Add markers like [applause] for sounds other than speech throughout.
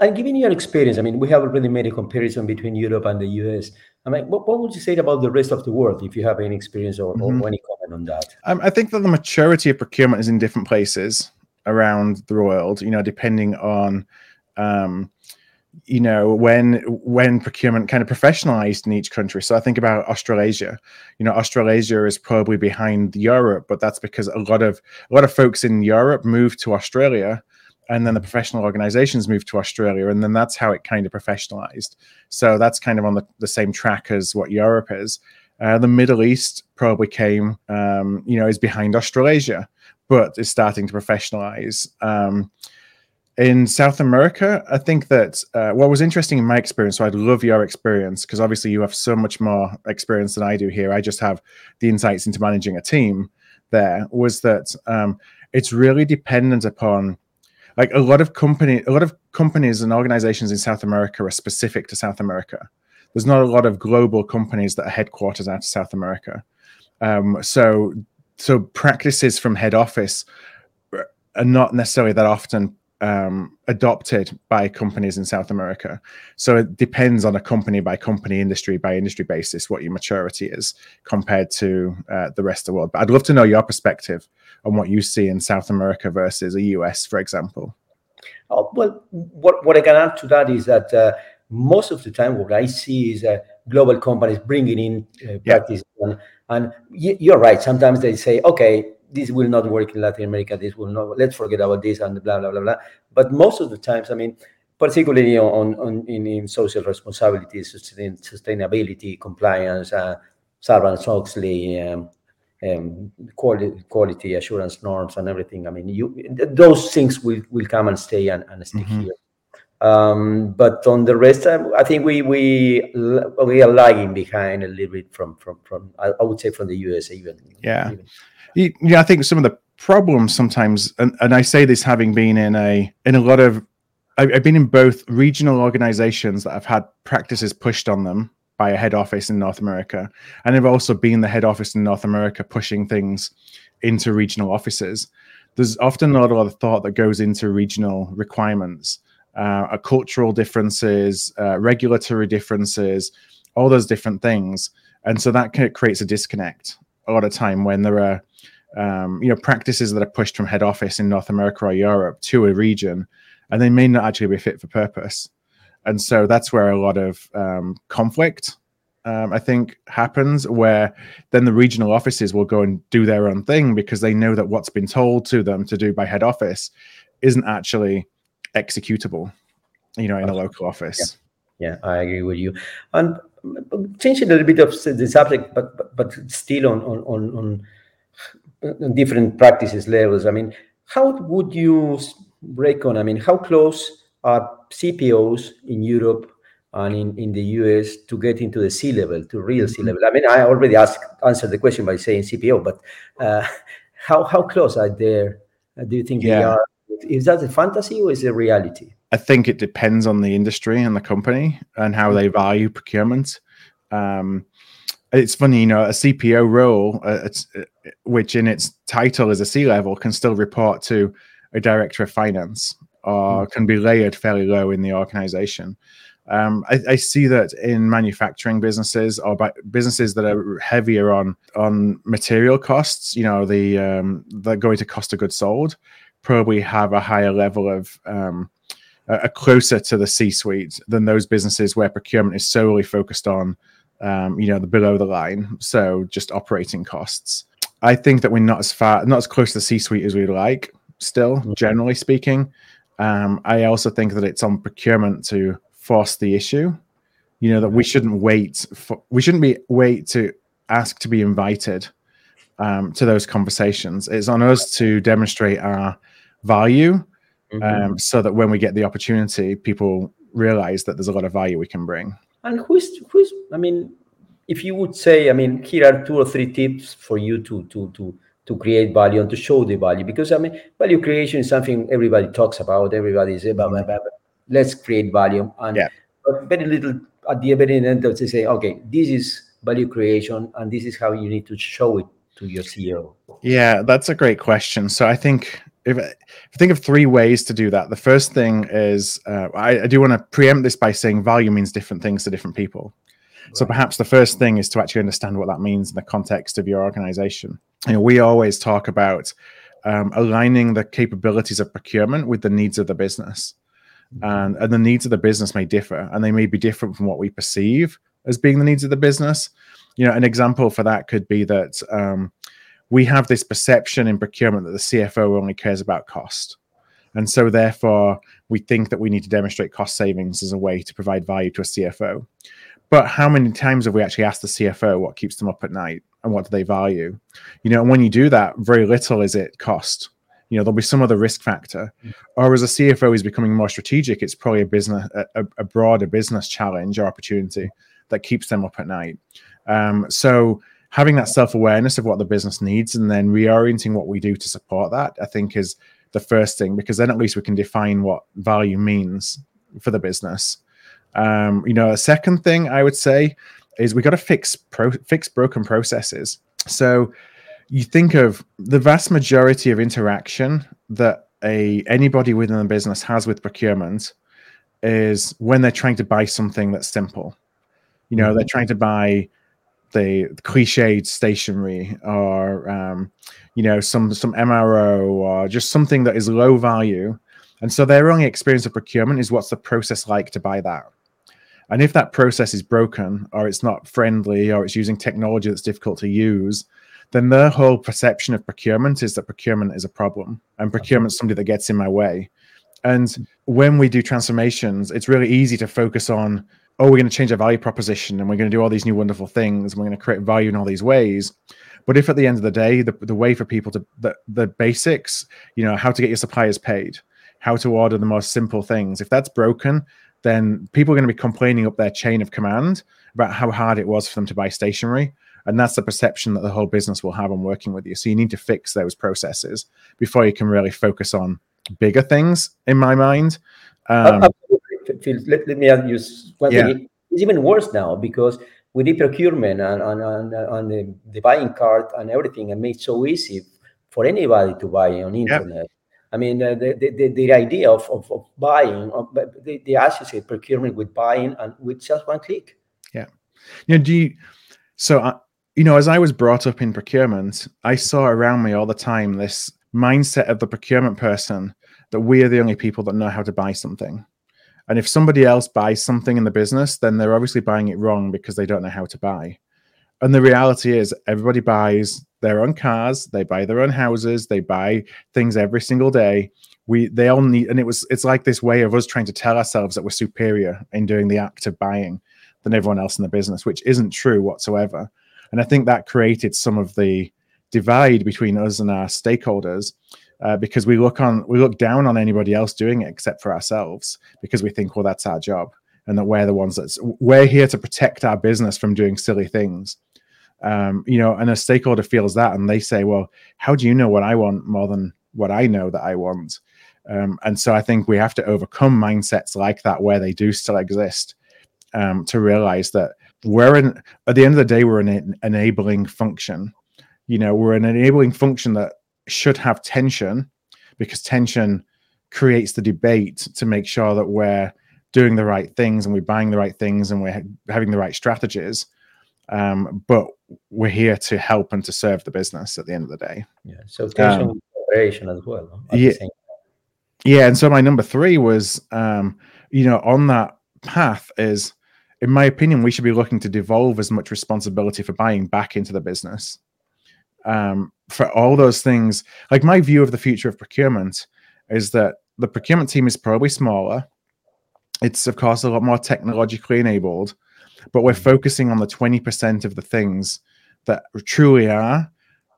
and given your experience, I mean, we have already made a comparison between Europe and the US. I mean, what, what would you say about the rest of the world, if you have any experience or, mm-hmm. or any comment on that? Um, I think that the maturity of procurement is in different places around the world. You know, depending on um, you know when when procurement kind of professionalized in each country so i think about australasia you know australasia is probably behind europe but that's because a lot of a lot of folks in europe moved to australia and then the professional organizations moved to australia and then that's how it kind of professionalized. So that's kind of on the, the same track as what europe is. Uh, the middle east probably came um, you know is behind australasia but is starting to professionalize. Um, in South America, I think that uh, what was interesting in my experience, so I'd love your experience because obviously you have so much more experience than I do here. I just have the insights into managing a team there, was that um, it's really dependent upon like a lot of company a lot of companies and organizations in South America are specific to South America. There's not a lot of global companies that are headquarters out of South America. Um, so so practices from head office are not necessarily that often um, adopted by companies in South America. So it depends on a company by company, industry by industry basis what your maturity is compared to uh, the rest of the world. But I'd love to know your perspective on what you see in South America versus the US, for example. Oh, well, what, what I can add to that is that uh, most of the time what I see is uh, global companies bringing in uh, practice. Yeah. And, and you're right. Sometimes they say, okay, this will not work in Latin America. This will not. Let's forget about this and blah blah blah blah. But most of the times, I mean, particularly on, on in, in social responsibility, sustain, sustainability, compliance, uh, Sarbanes-Oxley, um, um, quality, quality assurance norms, and everything. I mean, you those things will, will come and stay and, and stick mm-hmm. here. Um, but on the rest, I think we we we are lagging behind a little bit from from from I would say from the US even. Yeah. Yeah, I think some of the problems sometimes, and, and I say this having been in a in a lot of, I've been in both regional organizations that have had practices pushed on them by a head office in North America, and I've also been the head office in North America pushing things into regional offices. There's often not a lot of thought that goes into regional requirements, uh, cultural differences, uh, regulatory differences, all those different things, and so that creates a disconnect a lot of time when there are um, you know practices that are pushed from head office in North America or Europe to a region, and they may not actually be fit for purpose. And so that's where a lot of um, conflict, um, I think, happens. Where then the regional offices will go and do their own thing because they know that what's been told to them to do by head office isn't actually executable, you know, in a local office. Yeah, yeah I agree with you. And changing a little bit of the subject, but but, but still on on on on different practices levels. I mean, how would you break on? I mean, how close are CPOs in Europe and in, in the US to get into the C level, to real mm-hmm. C level? I mean, I already asked answered the question by saying CPO, but uh, [laughs] how how close are there? Do you think yeah. they are? Is that a fantasy or is it reality? I think it depends on the industry and the company and how they value procurement. Um, it's funny, you know, a CPO role, uh, uh, which in its title is a C level, can still report to a director of finance or mm. can be layered fairly low in the organization. Um, I, I, see that in manufacturing businesses or businesses that are heavier on on material costs, you know, the um, that go into cost of goods sold, probably have a higher level of um, a closer to the C-suite than those businesses where procurement is solely focused on um, you know, the below the line. So just operating costs. I think that we're not as far, not as close to the C-suite as we'd like. Still, mm-hmm. generally speaking, um, I also think that it's on procurement to force the issue. You know that we shouldn't wait for, we shouldn't be wait to ask to be invited um, to those conversations. It's on us to demonstrate our value, mm-hmm. um, so that when we get the opportunity, people realize that there's a lot of value we can bring. And who's who's? I mean, if you would say, I mean, here are two or three tips for you to to to to create value and to show the value because I mean, value creation is something everybody talks about. Everybody is about, mm-hmm. let's create value, and yeah. very little at the very end of they say, okay, this is value creation, and this is how you need to show it to your CEO. Yeah, that's a great question. So I think if, if I think of three ways to do that, the first thing is uh, I, I, do want to preempt this by saying value means different things to different people. Right. So perhaps the first thing is to actually understand what that means in the context of your organization. You know, we always talk about um, aligning the capabilities of procurement with the needs of the business. Mm-hmm. And, and the needs of the business may differ, and they may be different from what we perceive as being the needs of the business. You know, an example for that could be that um, we have this perception in procurement that the CFO only cares about cost. And so, therefore, we think that we need to demonstrate cost savings as a way to provide value to a CFO. But how many times have we actually asked the CFO what keeps them up at night and what do they value? You know, and when you do that, very little is it cost. You know, there'll be some other risk factor. Mm. Or as a CFO is becoming more strategic, it's probably a business, a, a broader business challenge or opportunity that keeps them up at night. Um, so having that self awareness of what the business needs and then reorienting what we do to support that, I think is the first thing because then at least we can define what value means for the business. Um, you know, a second thing I would say is we got to fix pro- fix broken processes. So you think of the vast majority of interaction that a anybody within the business has with procurement is when they're trying to buy something that's simple. You know, they're mm-hmm. trying to buy the cliched stationery or um, you know some some MRO or just something that is low value, and so their only experience of procurement is what's the process like to buy that. And if that process is broken or it's not friendly or it's using technology that's difficult to use, then their whole perception of procurement is that procurement is a problem and procurement's somebody that gets in my way. And when we do transformations, it's really easy to focus on oh, we're going to change our value proposition and we're going to do all these new wonderful things. And we're going to create value in all these ways. But if at the end of the day, the, the way for people to, the, the basics, you know, how to get your suppliers paid, how to order the most simple things, if that's broken, then people are going to be complaining up their chain of command about how hard it was for them to buy stationery. And that's the perception that the whole business will have on working with you. So you need to fix those processes before you can really focus on bigger things, in my mind. Um, Phil, let, let me ask you one yeah. thing. It's even worse now because with the procurement and, and, and, and the, the, buying cart and everything, and made so easy for anybody to buy on internet. I mean, uh, the, the, the, idea of, of, of buying, of, they, they associate procurement with buying and with just one click. Yeah. You know, do you, so, uh, you know, as I was brought up in procurement, I saw around me all the time this mindset of the procurement person that we are the only people that know how to buy something. And if somebody else buys something in the business, then they're obviously buying it wrong because they don't know how to buy. And the reality is, everybody buys their own cars, they buy their own houses, they buy things every single day. We they all need, and it was it's like this way of us trying to tell ourselves that we're superior in doing the act of buying than everyone else in the business, which isn't true whatsoever. And I think that created some of the divide between us and our stakeholders uh, because we look on we look down on anybody else doing it except for ourselves because we think well that's our job and that we're the ones that's we're here to protect our business from doing silly things. Um, you know and a stakeholder feels that and they say well how do you know what i want more than what i know that i want? Um, and so i think we have to overcome mindsets like that where they do still exist um, to realize that we're in at the end of the day we're an enabling function. You know we're an enabling function that should have tension because tension creates the debate to make sure that we're doing the right things and we're buying the right things and we're having the right strategies. Um, but we're here to help and to serve the business at the end of the day. Yeah. So tension um, operation as well. Yeah. Yeah. And so my number three was, um, you know, on that path is, in my opinion, we should be looking to devolve as much responsibility for buying back into the business um, for all those things. Like my view of the future of procurement is that the procurement team is probably smaller. It's of course a lot more technologically enabled, but we're focusing on the 20% of the things that truly are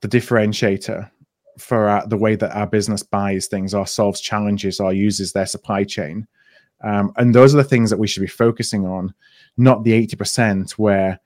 the differentiator for our, the way that our business buys things or solves challenges or uses their supply chain. Um, and those are the things that we should be focusing on, not the 80% where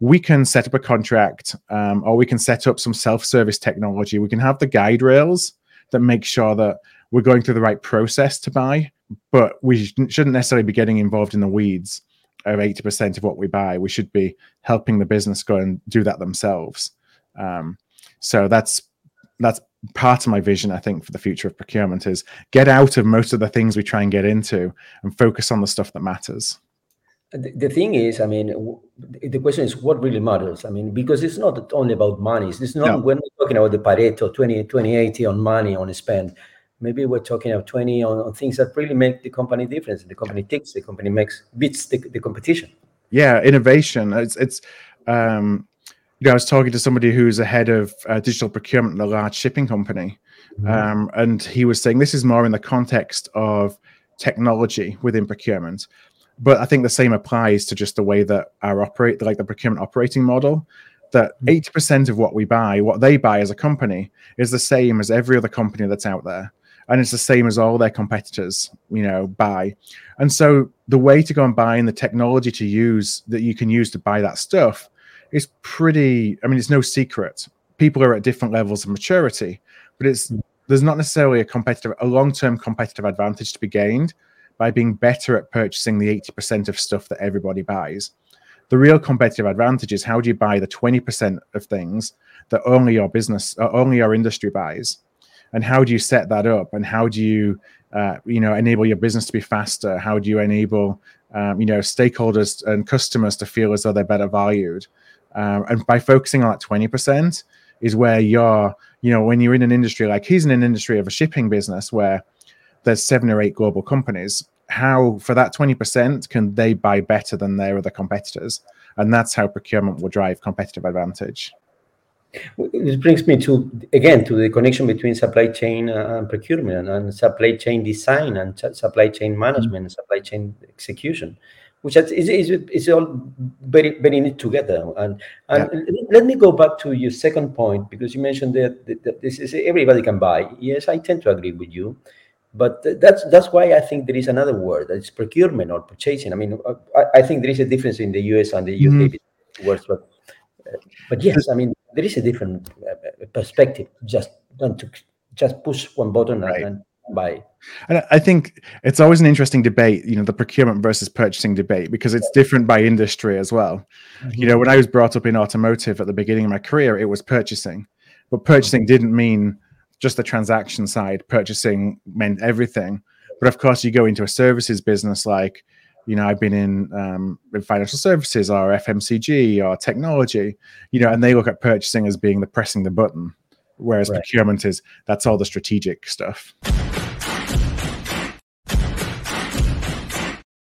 we can set up a contract um, or we can set up some self-service technology. We can have the guide rails that make sure that we're going through the right process to buy but we shouldn't necessarily be getting involved in the weeds of 80% of what we buy. We should be helping the business go and do that themselves. Um, so that's that's part of my vision, I think, for the future of procurement is get out of most of the things we try and get into and focus on the stuff that matters. The, thing is, I mean, the question is what really matters. I mean, because it's not only about money. It's not, no. we're not talking about the Pareto 20, 2080 on money, on spend. Maybe we're talking about 20 on, on things that really make the company difference. The company ticks, the company makes beats the, the competition. Yeah, innovation. It's, it's, um, you know, I was talking to somebody who's a head of uh, digital procurement in a large shipping company, mm-hmm. um, and he was saying this is more in the context of technology within procurement, but I think the same applies to just the way that our operate, like the procurement operating model. That mm-hmm. eighty percent of what we buy, what they buy as a company, is the same as every other company that's out there and it's the same as all their competitors you know buy and so the way to go and buy and the technology to use that you can use to buy that stuff is pretty i mean it's no secret people are at different levels of maturity but it's there's not necessarily a competitive a long-term competitive advantage to be gained by being better at purchasing the 80% of stuff that everybody buys. The real competitive advantage is how do you buy the 20% of things that only your business or only your industry buys? And how do you set that up? And how do you uh, you know enable your business to be faster? How do you enable um, you know stakeholders and customers to feel as though they're better valued? Um, and by focusing on that 20% is where you're you know when you're in an industry like he's in an industry of a shipping business where there's seven or eight global companies how for that 20% can they buy better than their other competitors and that's how procurement will drive competitive advantage this brings me to again to the connection between supply chain uh, and procurement and supply chain design and supply chain management and supply chain execution, which is, is, is all very very neat together. And and yeah. let me go back to your second point because you mentioned that, that this is everybody can buy. Yes, I tend to agree with you but that's that's why I think there is another word it's procurement or purchasing. I mean, I, I think there is a difference in the US and the UK mm-hmm. words, but but yes, I mean there is a different uh, perspective. Just don't to just push one button right. and, buy. And I think it's always an interesting debate, you know, the procurement versus purchasing debate because it's different by industry as well. Mm-hmm. You know, when I was brought up in automotive at the beginning of my career, it was purchasing, but purchasing mm-hmm. didn't mean just the transaction side. Purchasing meant everything. But of course, you go into a services business like you know i've been in, um, in financial services or fmcg or technology you know and they look at purchasing as being the pressing the button whereas right. procurement is that's all the strategic stuff